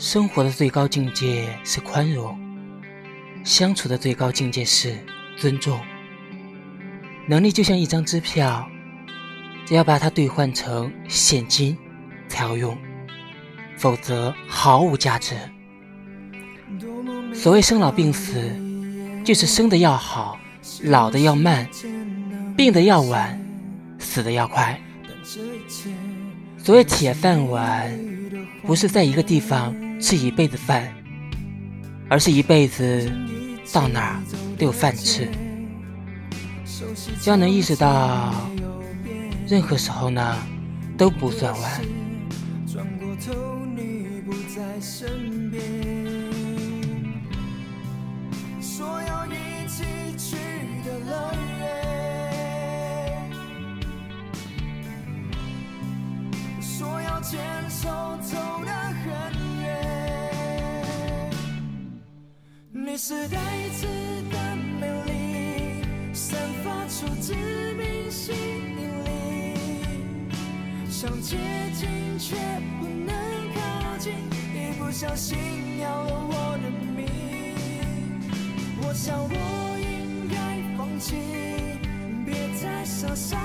生活的最高境界是宽容，相处的最高境界是尊重。能力就像一张支票，只要把它兑换成现金才有用，否则毫无价值。所谓生老病死，就是生的要好，老的要慢，病的要晚，死的要快。所谓铁饭碗，不是在一个地方吃一辈子饭，而是一辈子到哪儿都有饭吃。只要能意识到，任何时候呢都不算晚。牵手是带刺的美丽，散发出致命吸引力，想接近却不能靠近，一不小心要了我的命。我想我应该放弃，别再傻傻